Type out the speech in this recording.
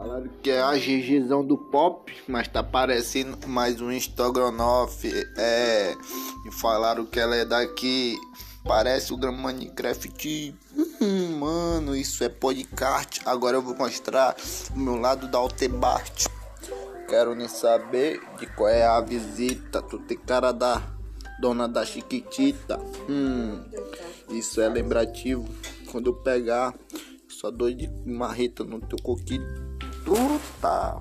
Falaram que é a Gigizão do pop, mas tá parecendo mais um Instagranoff. É. E falaram que ela é daqui. Parece o Minecraft. Hum, mano, isso é podcast. Agora eu vou mostrar o meu lado da Altebart. Quero nem saber de qual é a visita. Tu tem cara da dona da Chiquitita. Hum, isso é lembrativo. Quando eu pegar, só dou de marreta no teu coquinho. turta